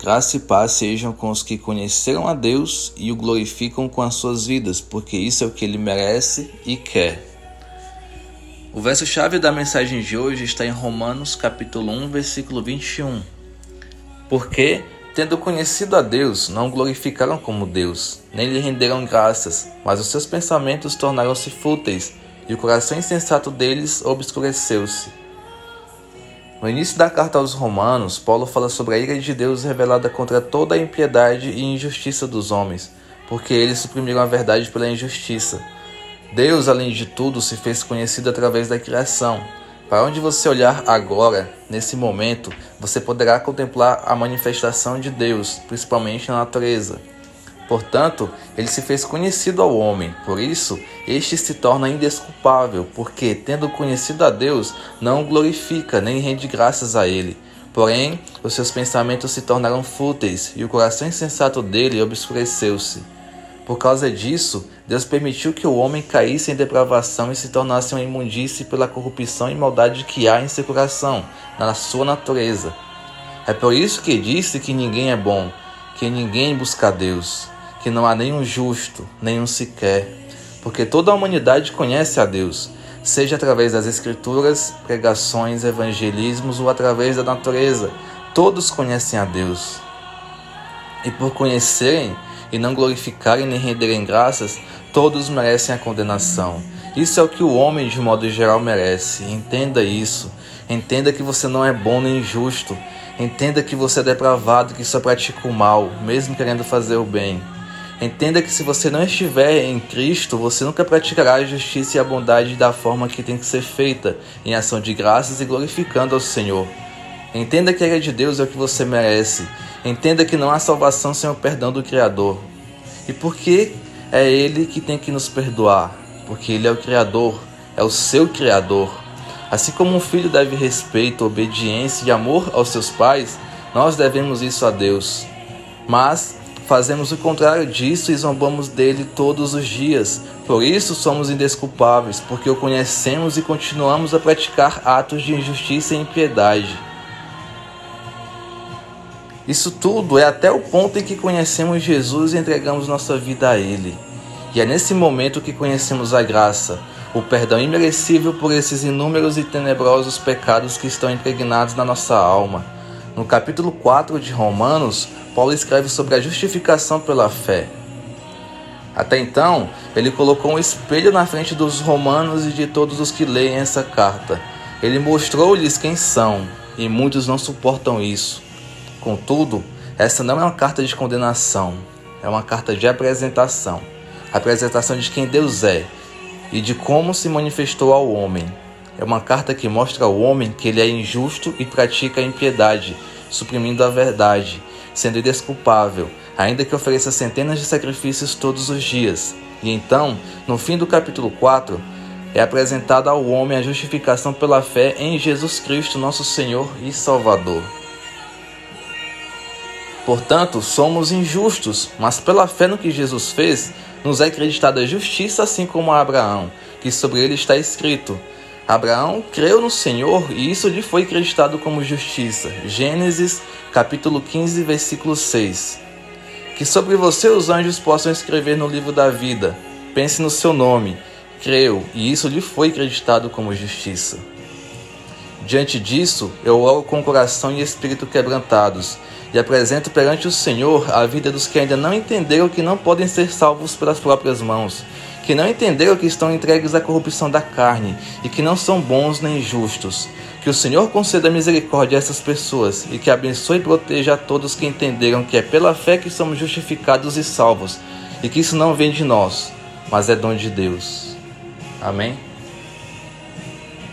Graça e paz sejam com os que conheceram a Deus e o glorificam com as suas vidas, porque isso é o que ele merece e quer. O verso-chave da mensagem de hoje está em Romanos capítulo 1, versículo 21. Porque, tendo conhecido a Deus, não glorificaram como Deus, nem lhe renderam graças, mas os seus pensamentos tornaram-se fúteis, e o coração insensato deles obscureceu-se. No início da carta aos Romanos, Paulo fala sobre a ira de Deus revelada contra toda a impiedade e injustiça dos homens, porque eles suprimiram a verdade pela injustiça. Deus, além de tudo, se fez conhecido através da criação. Para onde você olhar agora, nesse momento, você poderá contemplar a manifestação de Deus, principalmente na natureza. Portanto, ele se fez conhecido ao homem, por isso este se torna indesculpável, porque, tendo conhecido a Deus, não glorifica nem rende graças a ele. Porém, os seus pensamentos se tornaram fúteis e o coração insensato dele obscureceu-se. Por causa disso, Deus permitiu que o homem caísse em depravação e se tornasse uma imundície pela corrupção e maldade que há em seu coração, na sua natureza. É por isso que disse que ninguém é bom, que ninguém busca Deus que não há nenhum justo, nenhum sequer, porque toda a humanidade conhece a Deus, seja através das Escrituras, pregações, evangelismos ou através da natureza, todos conhecem a Deus. E por conhecerem e não glorificarem nem renderem graças, todos merecem a condenação. Isso é o que o homem, de modo geral, merece. Entenda isso. Entenda que você não é bom nem justo. Entenda que você é depravado, que só pratica o mal, mesmo querendo fazer o bem. Entenda que se você não estiver em Cristo, você nunca praticará a justiça e a bondade da forma que tem que ser feita, em ação de graças e glorificando ao Senhor. Entenda que a ira de Deus é o que você merece. Entenda que não há salvação sem o perdão do Criador. E por que é Ele que tem que nos perdoar? Porque Ele é o Criador, é o seu Criador. Assim como um filho deve respeito, obediência e amor aos seus pais, nós devemos isso a Deus. Mas Fazemos o contrário disso e zombamos dele todos os dias. Por isso somos indesculpáveis, porque o conhecemos e continuamos a praticar atos de injustiça e impiedade. Isso tudo é até o ponto em que conhecemos Jesus e entregamos nossa vida a Ele. E é nesse momento que conhecemos a graça, o perdão imerecível por esses inúmeros e tenebrosos pecados que estão impregnados na nossa alma. No capítulo 4 de Romanos, Paulo escreve sobre a justificação pela fé. Até então, ele colocou um espelho na frente dos romanos e de todos os que leem essa carta. Ele mostrou-lhes quem são, e muitos não suportam isso. Contudo, essa não é uma carta de condenação, é uma carta de apresentação apresentação de quem Deus é e de como se manifestou ao homem. É uma carta que mostra ao homem que ele é injusto e pratica a impiedade, suprimindo a verdade, sendo indesculpável, ainda que ofereça centenas de sacrifícios todos os dias. E então, no fim do capítulo 4, é apresentada ao homem a justificação pela fé em Jesus Cristo, nosso Senhor e Salvador. Portanto, somos injustos, mas pela fé no que Jesus fez, nos é acreditada justiça, assim como a Abraão, que sobre ele está escrito: Abraão creu no Senhor e isso lhe foi acreditado como justiça. Gênesis capítulo 15, versículo 6. Que sobre você os anjos possam escrever no livro da vida. Pense no seu nome. Creu e isso lhe foi acreditado como justiça. Diante disso, eu oro com coração e espírito quebrantados e apresento perante o Senhor a vida dos que ainda não entenderam que não podem ser salvos pelas próprias mãos que não entenderam que estão entregues à corrupção da carne e que não são bons nem justos. Que o Senhor conceda misericórdia a essas pessoas e que abençoe e proteja a todos que entenderam que é pela fé que somos justificados e salvos e que isso não vem de nós, mas é dom de Deus. Amém?